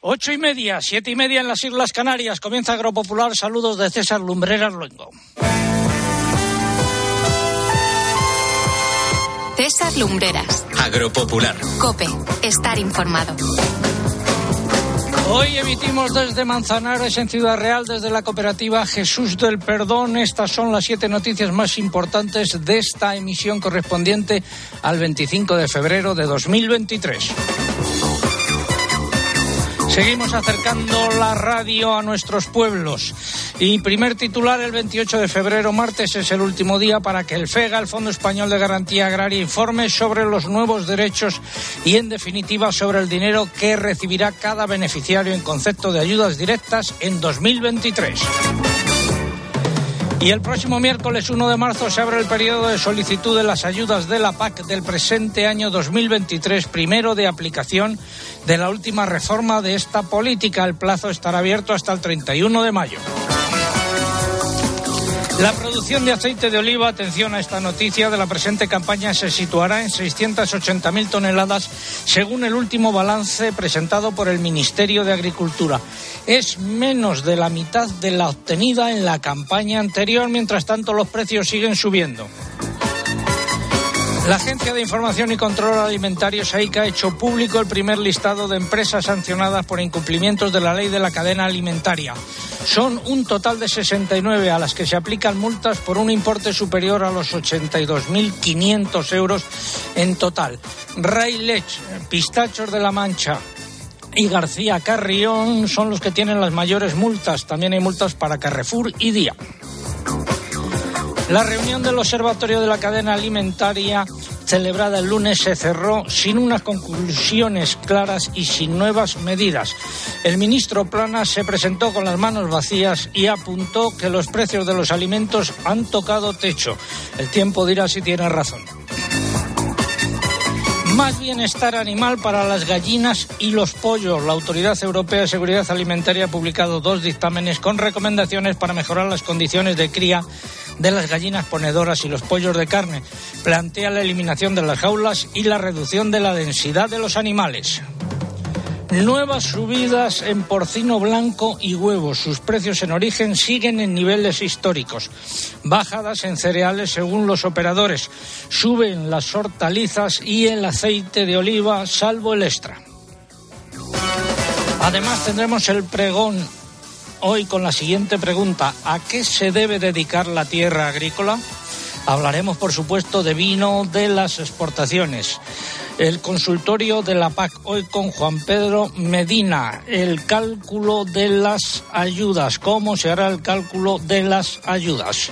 Ocho y media, siete y media en las Islas Canarias. Comienza Agropopular. Saludos de César Lumbreras Luengo. César Lumbreras. Agropopular. Cope. Estar informado. Hoy emitimos desde Manzanares, en Ciudad Real, desde la cooperativa Jesús del Perdón. Estas son las siete noticias más importantes de esta emisión correspondiente al 25 de febrero de 2023. Seguimos acercando la radio a nuestros pueblos. Y primer titular, el 28 de febrero, martes, es el último día para que el FEGA, el Fondo Español de Garantía Agraria, informe sobre los nuevos derechos y, en definitiva, sobre el dinero que recibirá cada beneficiario en concepto de ayudas directas en 2023. Y el próximo miércoles 1 de marzo se abre el periodo de solicitud de las ayudas de la PAC del presente año 2023, primero de aplicación de la última reforma de esta política. El plazo estará abierto hasta el 31 de mayo. La producción de aceite de oliva, atención a esta noticia, de la presente campaña se situará en 680.000 toneladas según el último balance presentado por el Ministerio de Agricultura. Es menos de la mitad de la obtenida en la campaña anterior, mientras tanto los precios siguen subiendo. La Agencia de Información y Control Alimentario SAICA ha hecho público el primer listado de empresas sancionadas por incumplimientos de la ley de la cadena alimentaria. Son un total de 69 a las que se aplican multas por un importe superior a los 82.500 euros en total. Ray Lech, Pistachos de la Mancha, y García Carrión son los que tienen las mayores multas. También hay multas para Carrefour y Día. La reunión del Observatorio de la Cadena Alimentaria celebrada el lunes se cerró sin unas conclusiones claras y sin nuevas medidas. El ministro Plana se presentó con las manos vacías y apuntó que los precios de los alimentos han tocado techo. El tiempo dirá si tiene razón. Más bienestar animal para las gallinas y los pollos. La Autoridad Europea de Seguridad Alimentaria ha publicado dos dictámenes con recomendaciones para mejorar las condiciones de cría de las gallinas ponedoras y los pollos de carne. Plantea la eliminación de las jaulas y la reducción de la densidad de los animales. Nuevas subidas en porcino blanco y huevos. Sus precios en origen siguen en niveles históricos. Bajadas en cereales según los operadores. Suben las hortalizas y el aceite de oliva, salvo el extra. Además tendremos el pregón hoy con la siguiente pregunta. ¿A qué se debe dedicar la tierra agrícola? Hablaremos, por supuesto, de vino, de las exportaciones. El consultorio de la PAC hoy con Juan Pedro Medina. El cálculo de las ayudas. ¿Cómo se hará el cálculo de las ayudas?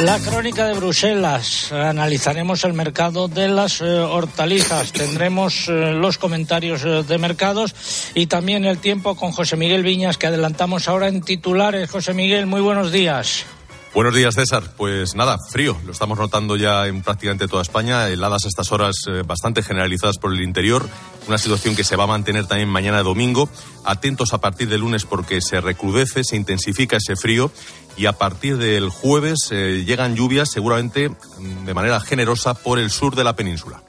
La crónica de Bruselas. Analizaremos el mercado de las eh, hortalizas. Tendremos eh, los comentarios eh, de mercados y también el tiempo con José Miguel Viñas que adelantamos ahora en titulares. José Miguel, muy buenos días. Buenos días, César. Pues nada, frío. Lo estamos notando ya en prácticamente toda España. Heladas a estas horas bastante generalizadas por el interior. Una situación que se va a mantener también mañana domingo. Atentos a partir del lunes porque se recrudece, se intensifica ese frío y a partir del jueves eh, llegan lluvias seguramente mm, de manera generosa por el sur de la península.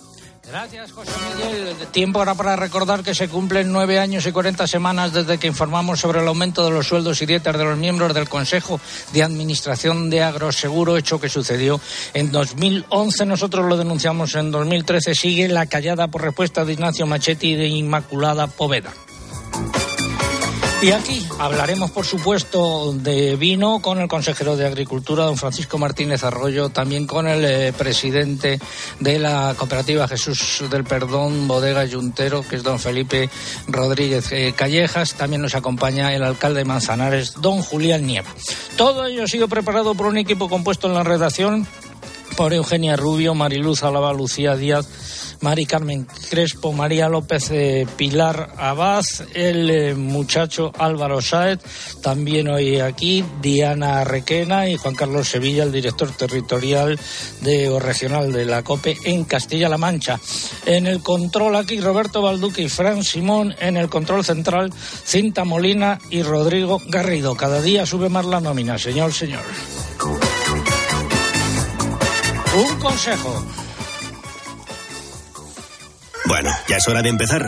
Gracias, José Miguel. Tiempo ahora para recordar que se cumplen nueve años y cuarenta semanas desde que informamos sobre el aumento de los sueldos y dietas de los miembros del Consejo de Administración de Agroseguro, hecho que sucedió en 2011. Nosotros lo denunciamos en 2013. Sigue la callada por respuesta de Ignacio Machetti y de Inmaculada Poveda. Y aquí hablaremos, por supuesto, de vino con el consejero de Agricultura, don Francisco Martínez Arroyo, también con el eh, presidente de la cooperativa Jesús del Perdón, Bodega Yuntero, que es don Felipe Rodríguez eh, Callejas. También nos acompaña el alcalde de Manzanares, don Julián Nieva. Todo ello ha sido preparado por un equipo compuesto en la redacción por Eugenia Rubio, Mariluz Alaba, Lucía Díaz, Mari Carmen Crespo, María López eh, Pilar Abad, el eh, muchacho Álvaro Sáez, también hoy aquí Diana Requena y Juan Carlos Sevilla, el director territorial de, o regional de la COPE en Castilla-La Mancha. En el control aquí Roberto Balduque y Fran Simón, en el control central Cinta Molina y Rodrigo Garrido. Cada día sube más la nómina, señor, señor. Un consejo. Bueno, ya es hora de empezar.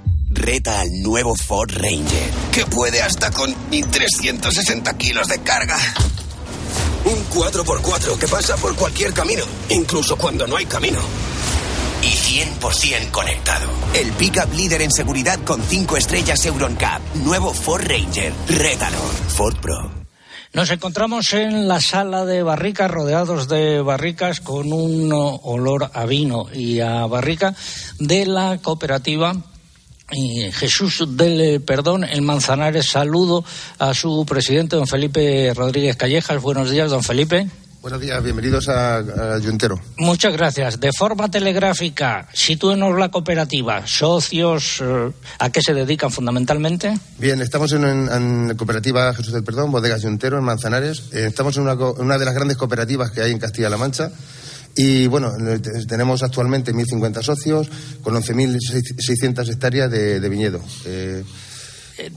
Reta al nuevo Ford Ranger, que puede hasta con 1.360 kilos de carga. Un 4x4 que pasa por cualquier camino, incluso cuando no hay camino. Y 100% conectado. El pickup líder en seguridad con 5 estrellas Euroncap. Nuevo Ford Ranger. Rétalo. Ford Pro. Nos encontramos en la sala de barricas, rodeados de barricas, con un olor a vino y a barrica de la cooperativa Jesús del Perdón en Manzanares. Saludo a su presidente, don Felipe Rodríguez Callejas. Buenos días, don Felipe. Buenos días, bienvenidos a, a Yuntero. Muchas gracias. De forma telegráfica, sitúenos la cooperativa. ¿Socios? Eh, ¿A qué se dedican fundamentalmente? Bien, estamos en, en, en Cooperativa Jesús del Perdón, Bodegas Yuntero, en Manzanares. Eh, estamos en una, una de las grandes cooperativas que hay en Castilla-La Mancha. Y bueno, tenemos actualmente 1.050 socios con 11.600 hectáreas de, viñedo. Eh,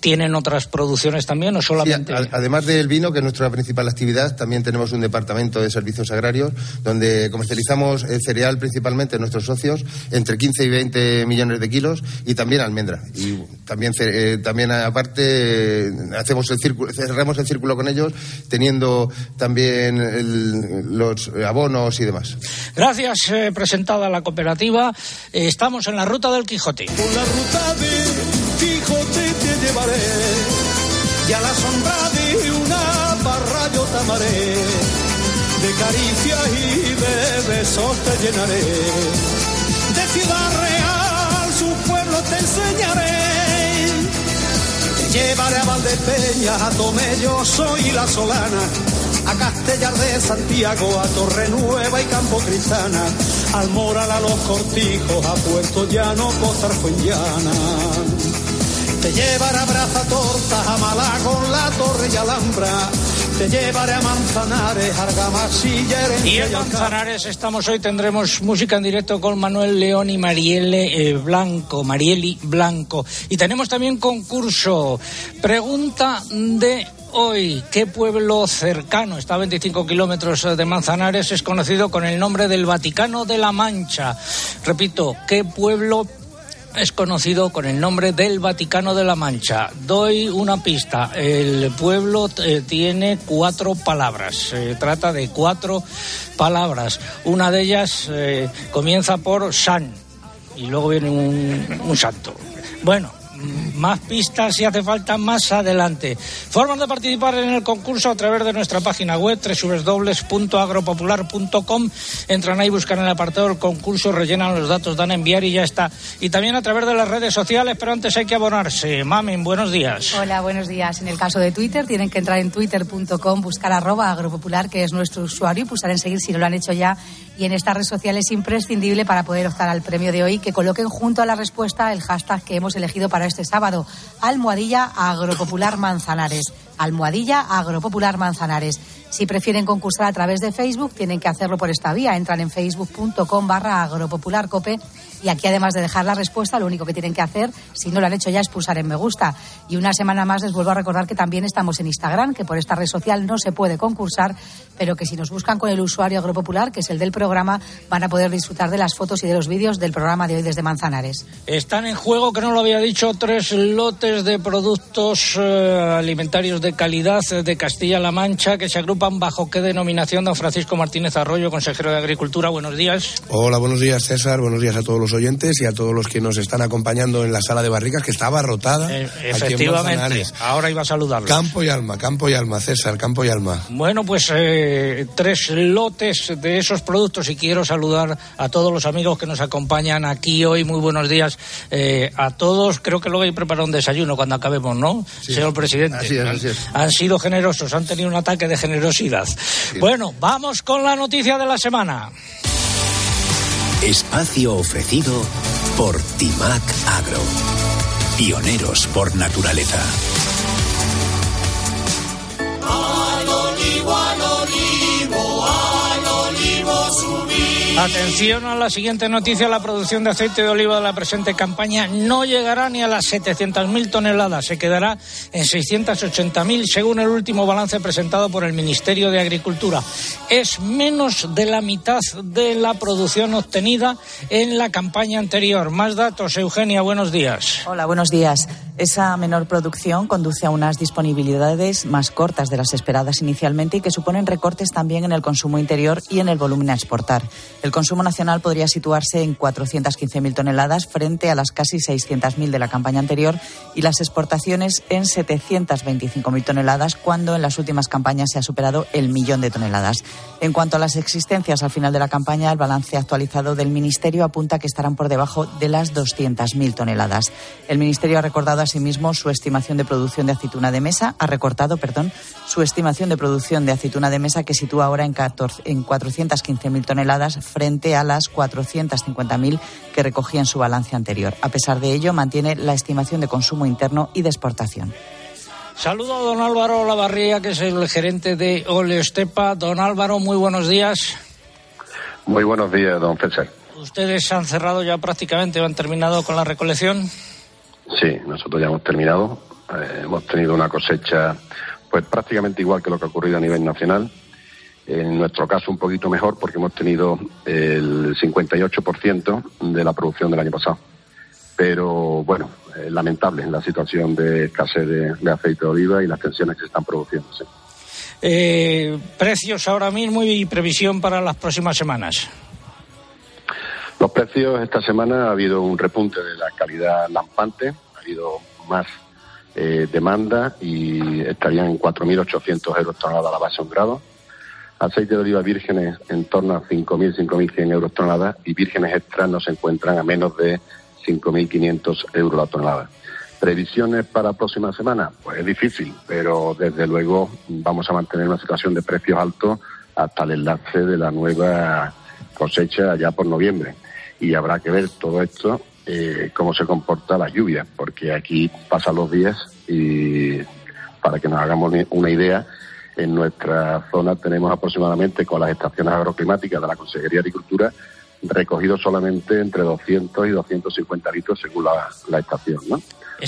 ¿Tienen otras producciones también o solamente.? Sí, además del vino, que es nuestra principal actividad, también tenemos un departamento de servicios agrarios donde comercializamos el cereal principalmente nuestros socios, entre 15 y 20 millones de kilos, y también almendra. Y también, eh, también aparte, hacemos el círculo, cerramos el círculo con ellos, teniendo también el, los abonos y demás. Gracias, eh, presentada la cooperativa. Eh, estamos en la ruta del Quijote. Por la ruta del Quijote te llevaré y a la sombra de una barra yo te amaré. De caricias y de besos te llenaré. De ciudad real su pueblo te enseñaré. Te llevaré a Valdepeña, a Tomelloso y La Solana. A Castellar de Santiago, a Torre Nueva y Campo Cristana, al Moral, a los Cortijos, a Puerto Llano, Costa Arfuenllana. Te llevaré a Braza Tortas, a Malagón, La Torre y Alhambra. Te llevaré a Manzanares, Argamasilla, Y en Manzanares estamos hoy, tendremos música en directo con Manuel León y Marielle eh, Blanco, Marieli Blanco. Y tenemos también concurso. Pregunta de hoy, ¿qué pueblo cercano, está a 25 kilómetros de Manzanares, es conocido con el nombre del Vaticano de la Mancha? Repito, ¿qué pueblo es conocido con el nombre del Vaticano de la Mancha. Doy una pista. El pueblo eh, tiene cuatro palabras. Se trata de cuatro palabras. Una de ellas eh, comienza por San y luego viene un, un santo. Bueno, más pistas si hace falta más adelante. Formas de participar en el concurso a través de nuestra página web www.agropopular.com. Entran ahí, buscan el apartado del concurso, rellenan los datos, dan a enviar y ya está. Y también a través de las redes sociales, pero antes hay que abonarse. Mamen, buenos días. Hola, buenos días. En el caso de Twitter, tienen que entrar en twitter.com, buscar arroba agropopular, que es nuestro usuario, y pulsar en seguir si no lo han hecho ya. Y en esta red social es imprescindible para poder optar al premio de hoy que coloquen junto a la respuesta el hashtag que hemos elegido para este sábado, Almohadilla Agropopular Manzanares. Almohadilla Agropopular Manzanares. Si prefieren concursar a través de Facebook, tienen que hacerlo por esta vía. Entran en facebook.com barra agropopularcope y aquí además de dejar la respuesta, lo único que tienen que hacer, si no lo han hecho ya, es pulsar en me gusta. Y una semana más les vuelvo a recordar que también estamos en Instagram, que por esta red social no se puede concursar, pero que si nos buscan con el usuario agropopular, que es el del programa, van a poder disfrutar de las fotos y de los vídeos del programa de hoy desde Manzanares. Están en juego, que no lo había dicho, tres lotes de productos eh, alimentarios de calidad de Castilla-La Mancha que se agrupan bajo qué denominación, don Francisco Martínez Arroyo, consejero de Agricultura. Buenos días. Hola, buenos días, César. Buenos días a todos los oyentes y a todos los que nos están acompañando en la sala de barricas, que está abarrotada. Eh, efectivamente, ahora iba a saludarlos. Campo y alma, campo y alma, César, campo y alma. Bueno, pues eh, tres lotes de esos productos y quiero saludar a todos los amigos que nos acompañan aquí hoy. Muy buenos días eh, a todos. Creo que luego hay preparado un desayuno cuando acabemos, ¿no? Sí. Señor presidente. Así es, así es. Han sido generosos, han tenido un ataque de generosidad. Bueno, vamos con la noticia de la semana. Espacio ofrecido por Timac Agro. pioneros por naturaleza. Atención a la siguiente noticia. La producción de aceite de oliva de la presente campaña no llegará ni a las 700.000 toneladas. Se quedará en 680.000 según el último balance presentado por el Ministerio de Agricultura. Es menos de la mitad de la producción obtenida en la campaña anterior. Más datos. Eugenia, buenos días. Hola, buenos días. Esa menor producción conduce a unas disponibilidades más cortas de las esperadas inicialmente y que suponen recortes también en el consumo interior y en el volumen a exportar. El consumo nacional podría situarse en 415.000 toneladas frente a las casi 600.000 de la campaña anterior y las exportaciones en 725.000 toneladas cuando en las últimas campañas se ha superado el millón de toneladas. En cuanto a las existencias al final de la campaña, el balance actualizado del Ministerio apunta que estarán por debajo de las 200.000 toneladas. El Ministerio ha recordado asimismo su estimación de producción de aceituna de mesa, ha recortado, perdón, su estimación de producción de aceituna de mesa que sitúa ahora en, 14, en 415.000 toneladas frente a las 450.000 que recogía en su balance anterior. A pesar de ello, mantiene la estimación de consumo interno y de exportación. Saludo a don Álvaro Lavarría, que es el gerente de Ole Estepa. Don Álvaro, muy buenos días. Muy buenos días, don César. ¿Ustedes han cerrado ya prácticamente o han terminado con la recolección? Sí, nosotros ya hemos terminado. Eh, hemos tenido una cosecha pues prácticamente igual que lo que ha ocurrido a nivel nacional. En nuestro caso un poquito mejor porque hemos tenido el 58% de la producción del año pasado. Pero bueno, es lamentable la situación de escasez de, aceite de oliva y las tensiones que se están produciendo. Eh, precios ahora mismo y previsión para las próximas semanas. Los precios esta semana ha habido un repunte de la calidad lampante, ha habido más eh, demanda y estarían en 4.800 euros tonelada a la base un grado. Aceite de oliva vírgenes en torno a 5.000, 5.100 euros tonelada y vírgenes extras no se encuentran a menos de 5.500 euros la tonelada. ¿Previsiones para próxima semana? Pues es difícil, pero desde luego vamos a mantener una situación de precios altos hasta el enlace de la nueva cosecha ya por noviembre. Y habrá que ver todo esto, eh, cómo se comporta la lluvia, porque aquí pasan los días y para que nos hagamos una idea, en nuestra zona tenemos aproximadamente con las estaciones agroclimáticas de la Consejería de Agricultura recogido solamente entre 200 y 250 litros según la, estación, ¿no?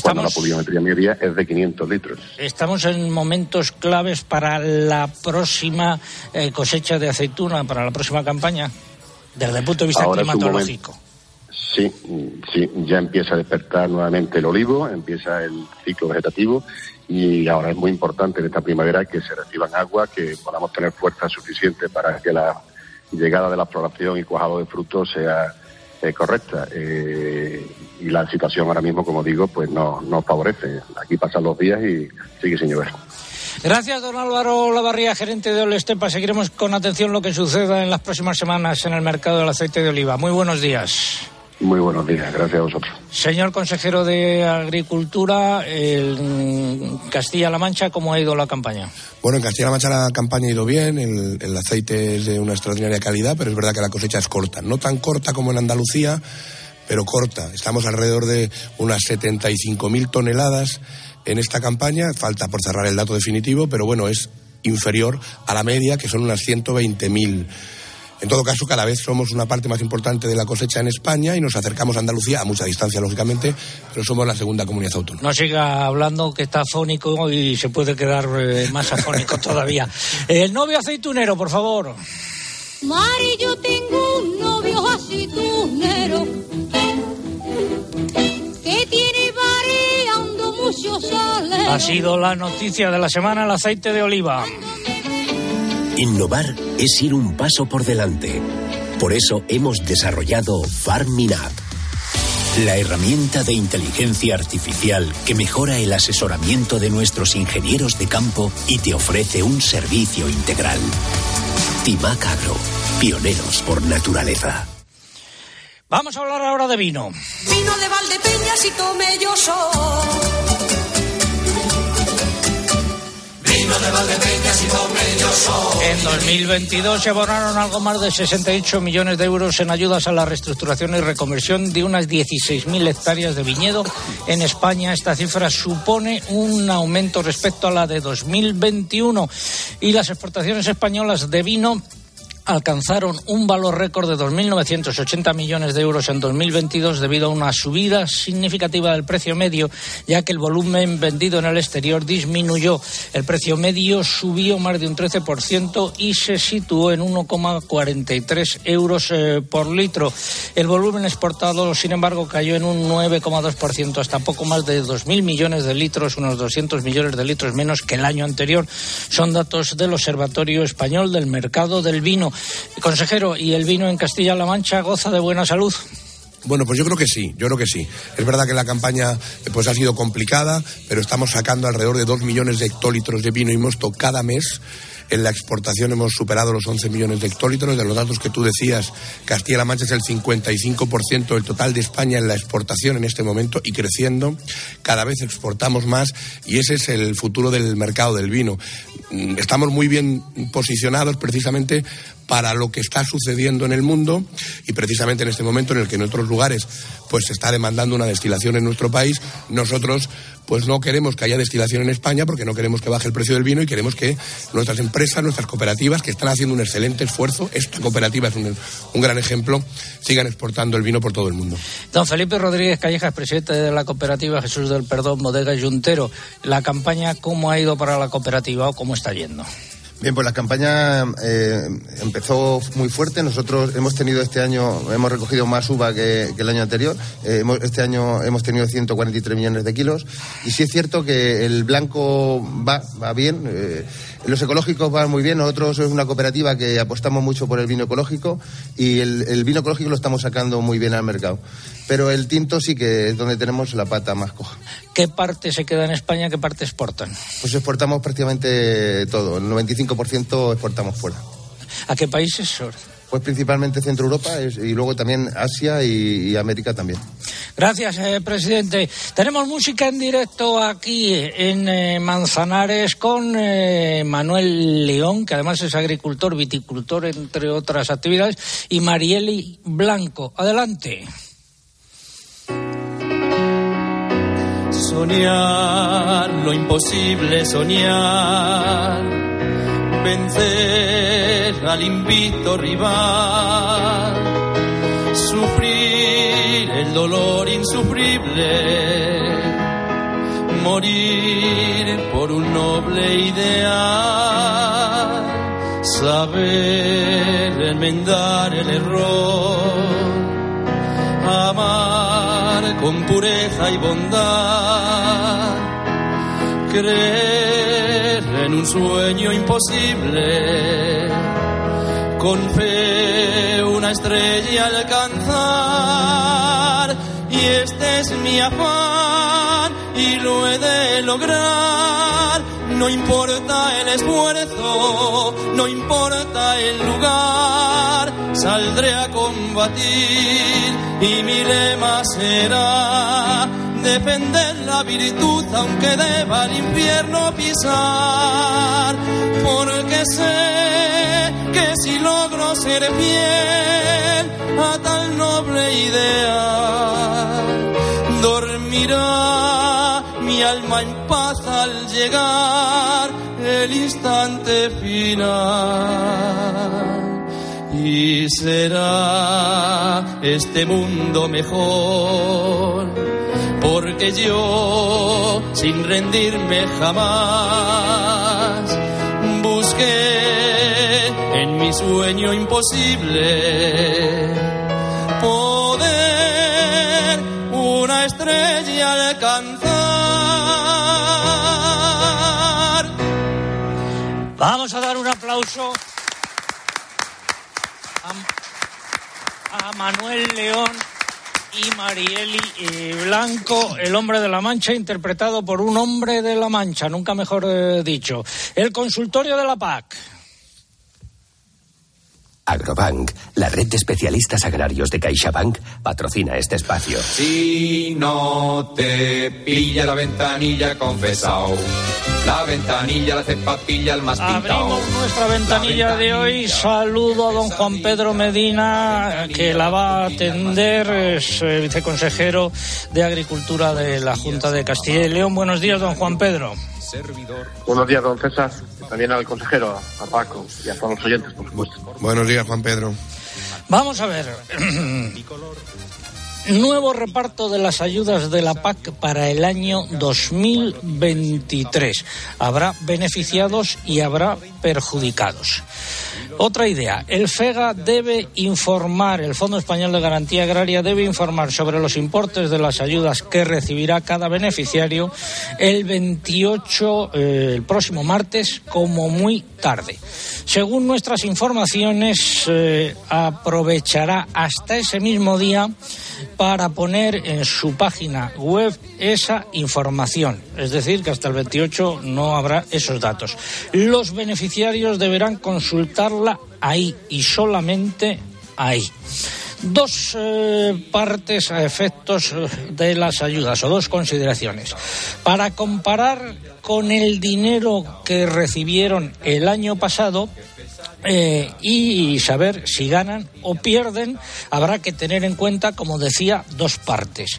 Cuando la pluviometría media es de 500 litros. Estamos en momentos claves para la próxima eh, cosecha de aceituna, para la próxima campaña, desde el punto de vista climatológico. Sí, sí, ya empieza a despertar nuevamente el olivo, empieza el ciclo vegetativo y ahora es muy importante en esta primavera que se reciban agua, que podamos tener fuerza suficiente para que la llegada de la floración y cuajado de frutos sea eh, correcta. Eh, y la situación ahora mismo, como digo, pues no, no favorece. Aquí pasan los días y sigue sin llover. Gracias, don Álvaro Lavarría, gerente de Olestepa. Seguiremos con atención lo que suceda en las próximas semanas en el mercado del aceite de oliva. Muy buenos días. Muy buenos días, gracias a vosotros. Señor consejero de Agricultura, en Castilla-La Mancha, ¿cómo ha ido la campaña? Bueno, en Castilla-La Mancha la campaña ha ido bien, el, aceite es de una extraordinaria calidad, pero es verdad que la cosecha es corta. No tan corta como en Andalucía, pero corta. Estamos alrededor de unas 75.000 toneladas en esta campaña. Falta por cerrar el dato definitivo, pero bueno, es inferior a la media, que son unas 120.000 en todo caso, cada vez somos una parte más importante de la cosecha en España y nos acercamos a Andalucía, a mucha distancia, lógicamente, pero somos la segunda comunidad autónoma. No siga hablando que está afónico y se puede quedar eh, más afónico todavía. El novio aceitunero, por favor. Mari, yo tengo un novio aceitunero que tiene variando muchos sales. Ha sido la noticia de la semana el aceite de oliva. Innovar es ir un paso por delante. Por eso hemos desarrollado FarmInApp, la herramienta de inteligencia artificial que mejora el asesoramiento de nuestros ingenieros de campo y te ofrece un servicio integral. Timac Agro, pioneros por naturaleza. Vamos a hablar ahora de vino. Vino de Valdepeñas y En 2022 se abonaron algo más de 68 millones de euros en ayudas a la reestructuración y reconversión de unas 16.000 hectáreas de viñedo en España. Esta cifra supone un aumento respecto a la de 2021 y las exportaciones españolas de vino alcanzaron un valor récord de 2.980 millones de euros en 2022 debido a una subida significativa del precio medio, ya que el volumen vendido en el exterior disminuyó. El precio medio subió más de un 13% y se situó en 1,43 euros eh, por litro. El volumen exportado, sin embargo, cayó en un 9,2%, hasta poco más de 2.000 millones de litros, unos 200 millones de litros menos que el año anterior. Son datos del Observatorio Español del Mercado del Vino. Consejero, ¿y el vino en Castilla-La Mancha goza de buena salud? Bueno, pues yo creo que sí, yo creo que sí. Es verdad que la campaña pues ha sido complicada, pero estamos sacando alrededor de dos millones de hectolitros de vino y mosto cada mes. En la exportación hemos superado los 11 millones de hectolitros. De los datos que tú decías, Castilla-La Mancha es el 55% del total de España en la exportación en este momento y creciendo. Cada vez exportamos más y ese es el futuro del mercado del vino. Mm, estamos muy bien posicionados precisamente para lo que está sucediendo en el mundo y precisamente en este momento en el que en otros lugares pues se está demandando una destilación en nuestro país, nosotros pues no queremos que haya destilación en España porque no queremos que baje el precio del vino y queremos que nuestras empresas, nuestras cooperativas, que están haciendo un excelente esfuerzo, esta cooperativa es un, un gran ejemplo, sigan exportando el vino por todo el mundo. Don Felipe Rodríguez Callejas, presidente de la cooperativa Jesús del Perdón, Bodega Yuntero, ¿la campaña cómo ha ido para la cooperativa o cómo está yendo? Bien, pues la campaña eh, empezó muy fuerte. Nosotros hemos tenido este año, hemos recogido más uva que, que el año anterior. Eh, hemos, este año hemos tenido 143 millones de kilos. Y sí es cierto que el blanco va, va bien. Eh, los ecológicos van muy bien. Nosotros es una cooperativa que apostamos mucho por el vino ecológico y el, el vino ecológico lo estamos sacando muy bien al mercado. Pero el tinto sí que es donde tenemos la pata más coja. ¿Qué parte se queda en España, qué parte exportan? Pues exportamos prácticamente todo. El 95% exportamos fuera. ¿A qué países? Pues principalmente Centro Europa y luego también Asia y, y América también. Gracias, eh, presidente. Tenemos música en directo aquí en eh, Manzanares con eh, Manuel León, que además es agricultor, viticultor, entre otras actividades, y Marieli Blanco. Adelante. Soñar lo imposible, soñar, vencer al invicto rival, sufrir el dolor insufrible, morir por un noble ideal, saber enmendar el error. Amar con pureza y bondad, creer en un sueño imposible, con fe una estrella alcanzar, y este es mi afán y lo he de lograr. No importa el esfuerzo, no importa el lugar, saldré a combatir y mi lema será defender la virtud aunque deba el infierno pisar, porque sé que si logro ser fiel a tal noble idea, dormirá mi alma en paz al llegar el instante final. Y será este mundo mejor porque yo sin rendirme jamás busqué en mi sueño imposible poder una estrella alcanzar. Vamos a dar un aplauso a Manuel León Marieli eh, Blanco, el hombre de la Mancha, interpretado por un hombre de la Mancha, nunca mejor eh, dicho. El consultorio de la PAC. Agrobank, la red de especialistas agrarios de CaixaBank, patrocina este espacio. Si no te pilla la ventanilla confesao, la ventanilla la hace papilla el más pintao. Abrimos nuestra ventanilla de hoy. Saludo a don Juan Pedro Medina, que la va a atender, es eh, viceconsejero de Agricultura de la Junta de Castilla y León. Buenos días, don Juan Pedro. Buenos días, don César. También al consejero, a Paco y a todos los oyentes, por supuesto. Buenos días, Juan Pedro. Vamos a ver. Nuevo reparto de las ayudas de la PAC para el año 2023. Habrá beneficiados y habrá perjudicados. Otra idea, el FEGA debe informar, el Fondo Español de Garantía Agraria debe informar sobre los importes de las ayudas que recibirá cada beneficiario el 28, eh, el próximo martes, como muy tarde. Según nuestras informaciones, eh, aprovechará hasta ese mismo día para poner en su página web esa información. Es decir, que hasta el 28 no habrá esos datos. Los beneficiarios deberán consultarla ahí y solamente ahí. Dos eh, partes a efectos eh, de las ayudas o dos consideraciones. Para comparar con el dinero que recibieron el año pasado, eh, y saber si ganan o pierden, habrá que tener en cuenta, como decía, dos partes.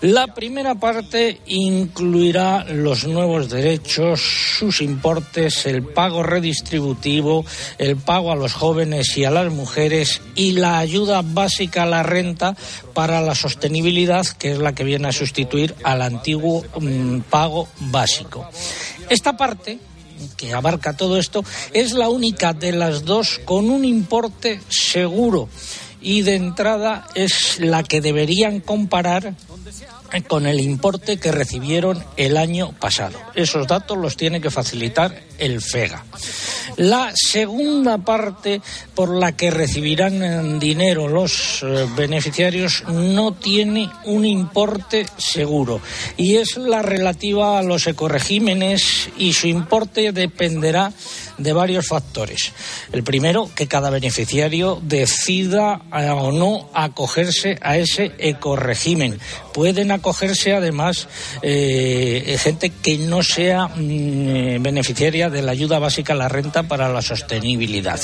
La primera parte incluirá los nuevos derechos, sus importes, el pago redistributivo, el pago a los jóvenes y a las mujeres y la ayuda básica a la renta para la sostenibilidad, que es la que viene a sustituir al antiguo mm, pago básico. Esta parte que abarca todo esto, es la única de las dos con un importe seguro y de entrada es la que deberían comparar con el importe que recibieron el año pasado. Esos datos los tiene que facilitar el FEGA. La segunda parte por la que recibirán dinero los eh, beneficiarios no tiene un importe seguro y es la relativa a los ecoregímenes y su importe dependerá de varios factores. El primero, que cada beneficiario decida eh, o no acogerse a ese ecoregimen. Pueden acogerse además eh, gente que no sea mm, beneficiaria de la ayuda básica a la renta para la sostenibilidad.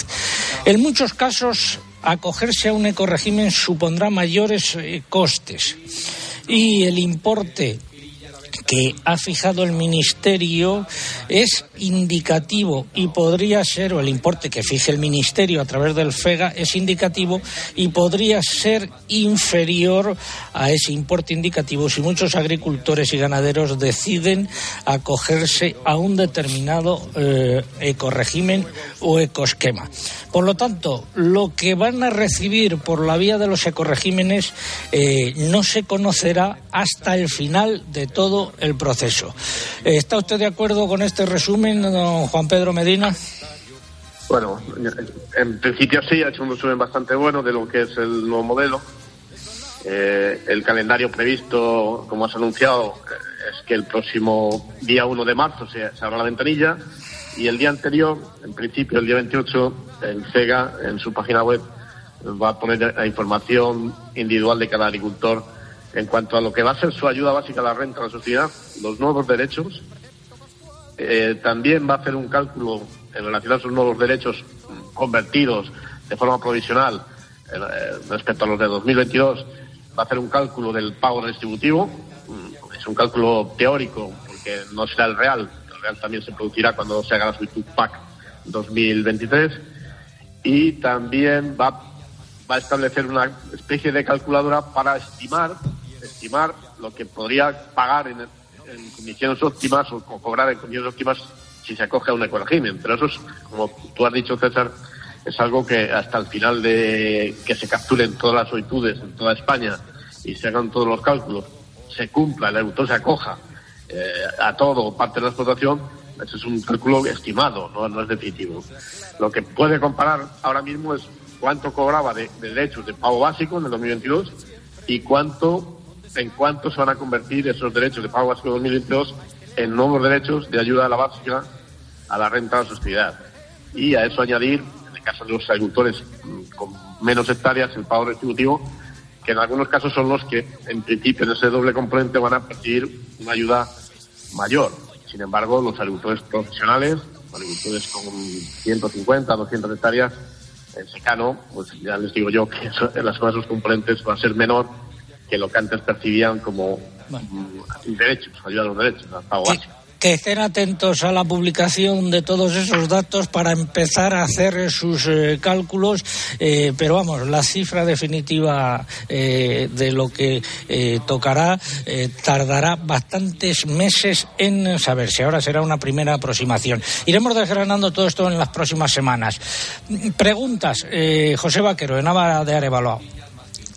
En muchos casos, acogerse a un ecoregimen supondrá mayores eh, costes y el importe que ha fijado el Ministerio es indicativo y podría ser, o el importe que fije el Ministerio a través del FEGA es indicativo y podría ser inferior a ese importe indicativo si muchos agricultores y ganaderos deciden acogerse a un determinado eh, ecoregimen o ecoesquema. Por lo tanto, lo que van a recibir por la vía de los ecoregímenes eh, no se conocerá hasta el final de todo el proceso. ¿Está usted de acuerdo con este resumen, don Juan Pedro Medina? Bueno, en principio sí, ha hecho un resumen bastante bueno de lo que es el nuevo modelo. Eh, el calendario previsto, como has anunciado, eh, es que el próximo día 1 de marzo se, se abra la ventanilla y el día anterior, en principio el día 28, el CEGA en su página web va a poner la información individual de cada agricultor en cuanto a lo que va a ser su ayuda básica a la renta a la sociedad, los nuevos derechos. Eh, también va a hacer un cálculo en relación a esos nuevos derechos convertidos de forma provisional eh, respecto a los de 2022. Va a hacer un cálculo del pago redistributivo. Mm, es un cálculo teórico porque no será el real. El real también se producirá cuando se haga la solicitud PAC 2023. Y también va, va a establecer una especie de calculadora para estimar estimar lo que podría pagar en, en condiciones óptimas o, co- cobrar en condiciones óptimas si se acoge a un ecorégimen. Pero eso es, como tú has dicho, César, es algo que hasta el final de que se capturen todas las solicitudes en toda España y se hagan todos los cálculos, se cumpla, el agricultor se acoja eh, a todo o parte de la explotación, ese es un cálculo estimado, no, no es definitivo. Lo que puede comparar ahora mismo es cuánto cobraba de derechos de pago básico en el 2022 y cuánto en cuánto se van a convertir esos derechos de pago básico de 2022 en nuevos derechos de ayuda a la básica a la renta a la sociedad. Y a eso añadir, el caso de los agricultores mm, con menos hectáreas, el pago retributivo, que en algunos casos son los que, en principio, en ese doble componente van a percibir una ayuda mayor. Sin embargo, los agricultores profesionales, agricultores con 150, 200 hectáreas, en secano, pues ya les digo yo que en las de sus componentes va a ser menor que lo que antes percibían como mm, derechos, ayuda a los derechos, al pago básico que estén atentos a la publicación de todos esos datos para empezar a hacer sus eh, cálculos, eh, pero vamos, la cifra definitiva eh, de lo que tocará tardará bastantes meses en saberse. Ahora será una primera aproximación. Iremos desgranando todo esto en las próximas semanas. Preguntas, José Vaquero, de Nava de Arevalo.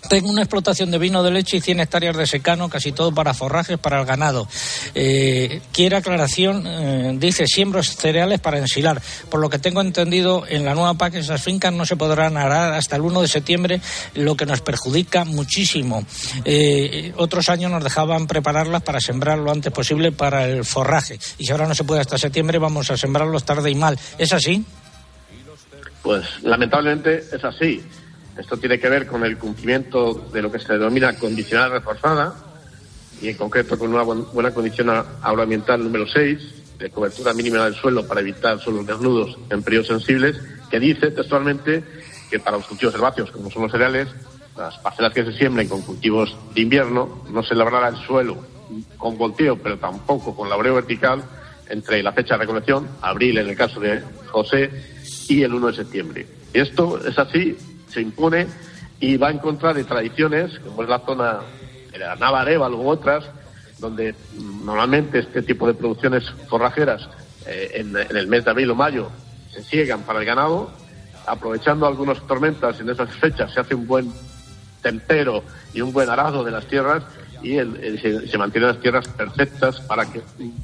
Tengo una explotación de vino de leche y 100 hectáreas de secano, casi todo para forrajes para el ganado. Eh, quiere aclaración, eh, dice siembros cereales para ensilar. Por lo que tengo entendido, en la nueva PAC esas fincas no se podrán arar hasta el 1 de septiembre, lo que nos perjudica muchísimo. Eh, otros años nos dejaban prepararlas para sembrar lo antes posible para el forraje. Y si ahora no se puede hasta septiembre, vamos a sembrarlos tarde y mal. ¿Es así? Pues lamentablemente es así. Esto tiene que ver con el cumplimiento de lo que se denomina condicional reforzada y en concreto con una buena condición agroambiental número 6 de cobertura mínima del suelo para evitar suelos desnudos en periodos sensibles que dice textualmente que para los cultivos herbáceos como son los cereales las parcelas que se siembren con cultivos de invierno no se labrará el suelo con volteo pero tampoco con labreo vertical entre la fecha de recolección, abril en el caso de José, y el 1 de septiembre. Esto es así se impone y va en contra de tradiciones, como es la zona de la Navareva u otras, donde normalmente este tipo de producciones forrajeras eh, en, el mes de abril o mayo se ciegan para el ganado, aprovechando algunas tormentas en esas fechas se hace un buen tempero y un buen arado de las tierras y se, mantienen las tierras perfectas para que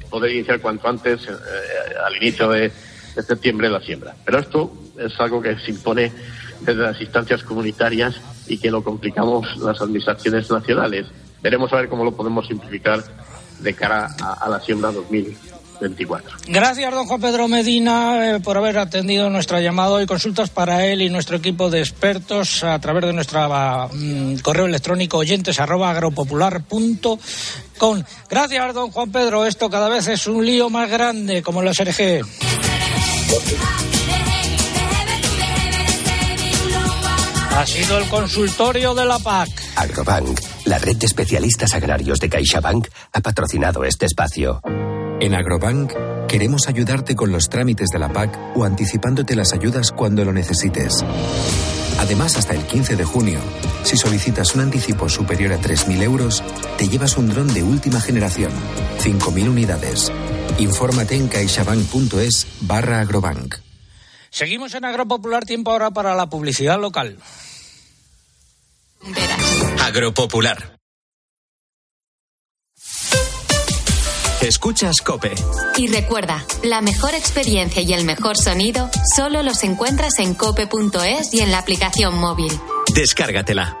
poder iniciar cuanto antes eh, al inicio de, de septiembre la siembra. Pero esto es algo que se impone desde las instancias comunitarias y que lo complicamos las administraciones nacionales. Veremos a ver cómo lo podemos simplificar de cara a, la siembra 2024. Gracias, don Juan Pedro Medina, eh, por haber atendido nuestra llamada y consultas para él y nuestro equipo de expertos a través de nuestro mm, correo electrónico oyentes Gracias, don Juan Pedro. Esto cada vez es un lío más grande, como la SRG. Ha sido el consultorio de la PAC. Agrobank, la red de especialistas agrarios de CaixaBank, ha patrocinado este espacio. En Agrobank queremos ayudarte con los trámites de la PAC o anticipándote las ayudas cuando lo necesites. Además, hasta el 15 de junio, si solicitas un anticipo superior a 3.000 euros, te llevas un dron de última generación, 5.000 unidades. Infórmate en caixabank.es barra agrobank. Seguimos en Agropopular, tiempo ahora para la publicidad local. Agropopular. Escuchas Cope. Y recuerda, la mejor experiencia y el mejor sonido solo los encuentras en cope.es y en la aplicación móvil. Descárgatela.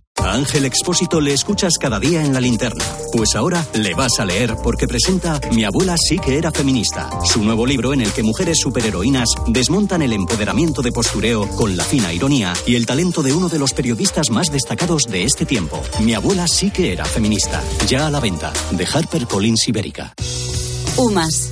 A Ángel Expósito le escuchas cada día en la linterna. Pues ahora le vas a leer porque presenta Mi abuela sí que era feminista, su nuevo libro en el que mujeres superheroínas desmontan el empoderamiento de postureo con la fina ironía y el talento de uno de los periodistas más destacados de este tiempo. Mi abuela sí que era feminista. Ya a la venta, de Harper Collins Ibérica. UMAS,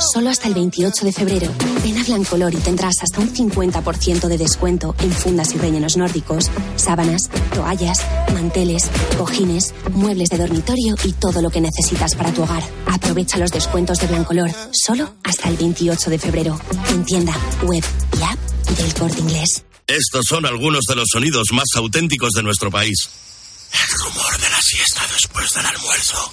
Solo hasta el 28 de febrero, ven a Blancolor y tendrás hasta un 50% de descuento en fundas y rellenos nórdicos, sábanas, toallas, manteles, cojines, muebles de dormitorio y todo lo que necesitas para tu hogar. Aprovecha los descuentos de Blancolor solo hasta el 28 de febrero en tienda, web y app del Corte Inglés. Estos son algunos de los sonidos más auténticos de nuestro país. El rumor de la siesta después del almuerzo.